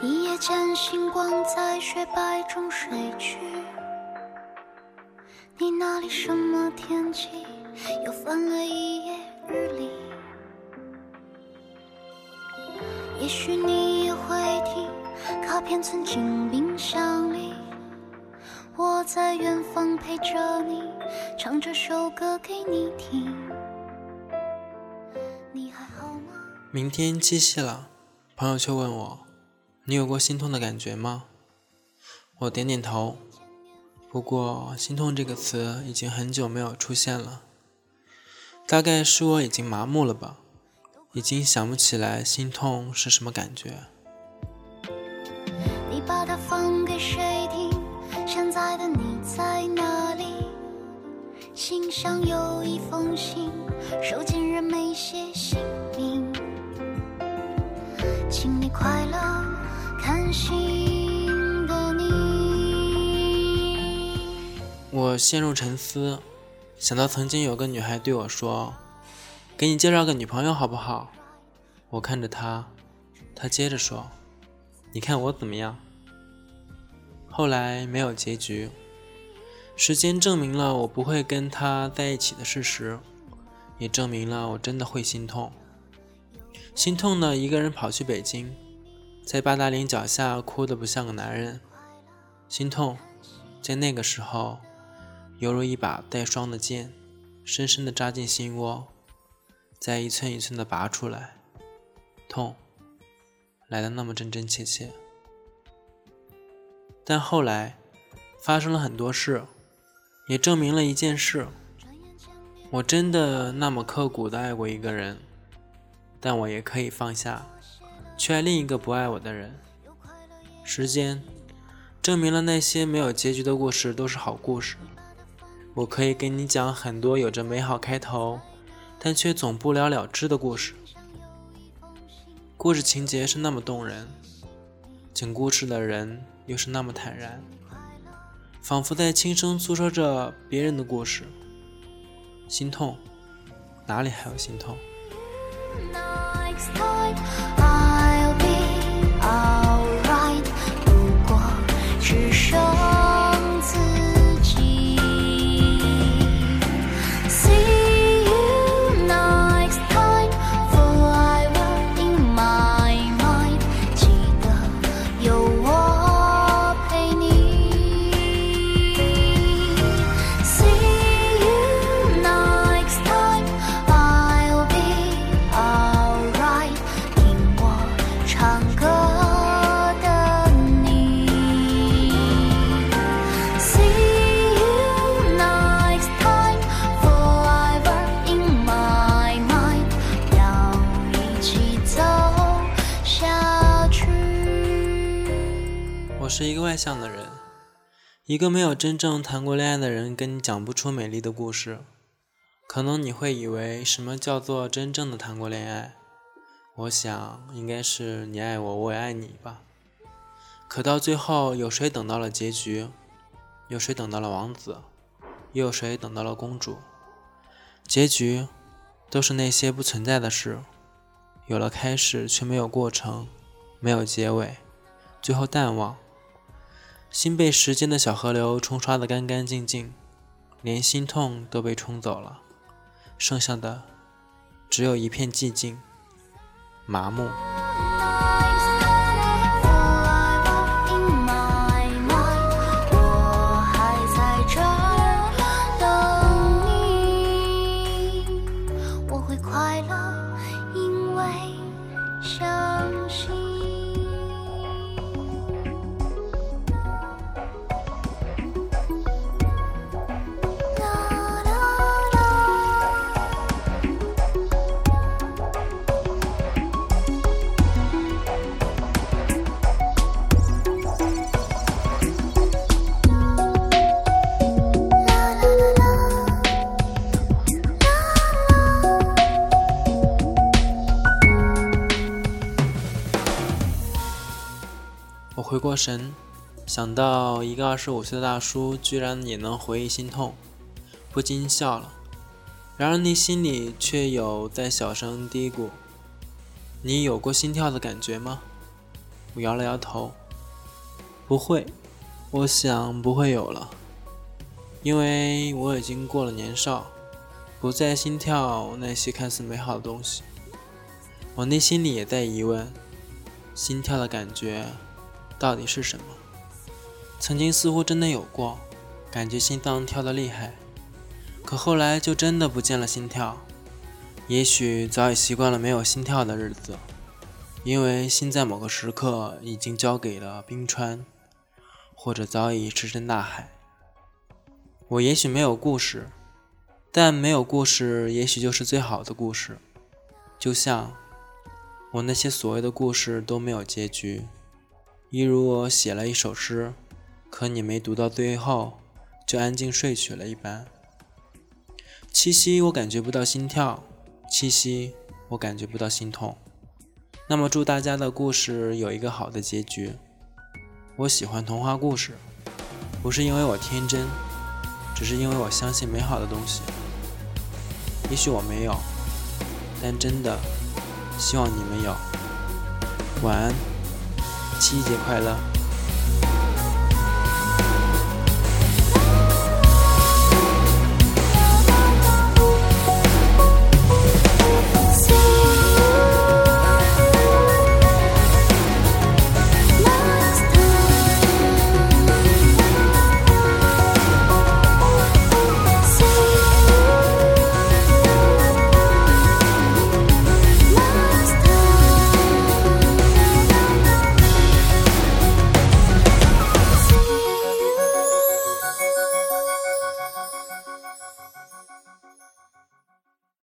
一夜间，星光在雪白中睡去。你那里什么天气？又翻了一页日历。也许你，卡片存进冰箱里。我在远方陪着你，唱这首歌给你听。你还好吗？明天七夕了，朋友却问我。你有过心痛的感觉吗？我点点头。不过，心痛这个词已经很久没有出现了。大概是我已经麻木了吧，已经想不起来心痛是什么感觉。谁听？现在的你在哪里？信上有一封信，收件人没写姓名。请你快乐。看心的你。我陷入沉思，想到曾经有个女孩对我说：“给你介绍个女朋友好不好？”我看着她，她接着说：“你看我怎么样？”后来没有结局。时间证明了我不会跟她在一起的事实，也证明了我真的会心痛。心痛的一个人跑去北京。在八达岭脚下哭得不像个男人，心痛，在那个时候，犹如一把带霜的剑，深深地扎进心窝，再一寸一寸地拔出来，痛，来的那么真真切切。但后来，发生了很多事，也证明了一件事：我真的那么刻骨地爱过一个人，但我也可以放下。去爱另一个不爱我的人。时间证明了那些没有结局的故事都是好故事。我可以给你讲很多有着美好开头，但却总不了了之的故事。故事情节是那么动人，讲故事的人又是那么坦然，仿佛在轻声诉说着别人的故事。心痛，哪里还有心痛？是一个外向的人，一个没有真正谈过恋爱的人，跟你讲不出美丽的故事。可能你会以为什么叫做真正的谈过恋爱？我想应该是你爱我，我也爱你吧。可到最后，有谁等到了结局？有谁等到了王子？又有谁等到了公主？结局都是那些不存在的事，有了开始却没有过程，没有结尾，最后淡忘。心被时间的小河流冲刷得干干净净，连心痛都被冲走了，剩下的只有一片寂静、麻木。回过神，想到一个二十五岁的大叔居然也能回忆心痛，不禁笑了。然而内心里却有在小声嘀咕：“你有过心跳的感觉吗？”我摇了摇头：“不会，我想不会有了，因为我已经过了年少，不再心跳那些看似美好的东西。”我内心里也在疑问：心跳的感觉到底是什么？曾经似乎真的有过，感觉心脏跳得厉害，可后来就真的不见了心跳。也许早已习惯了没有心跳的日子，因为心在某个时刻已经交给了冰川，或者早已石沉大海。我也许没有故事，但没有故事也许就是最好的故事。就像我那些所谓的故事都没有结局，一如我写了一首诗。可你没读到最后，就安静睡去了一般。七夕我感觉不到心跳，七夕我感觉不到心痛。那么祝大家的故事有一个好的结局。我喜欢童话故事，不是因为我天真，只是因为我相信美好的东西。也许我没有，但真的希望你们有。晚安，七夕节快乐。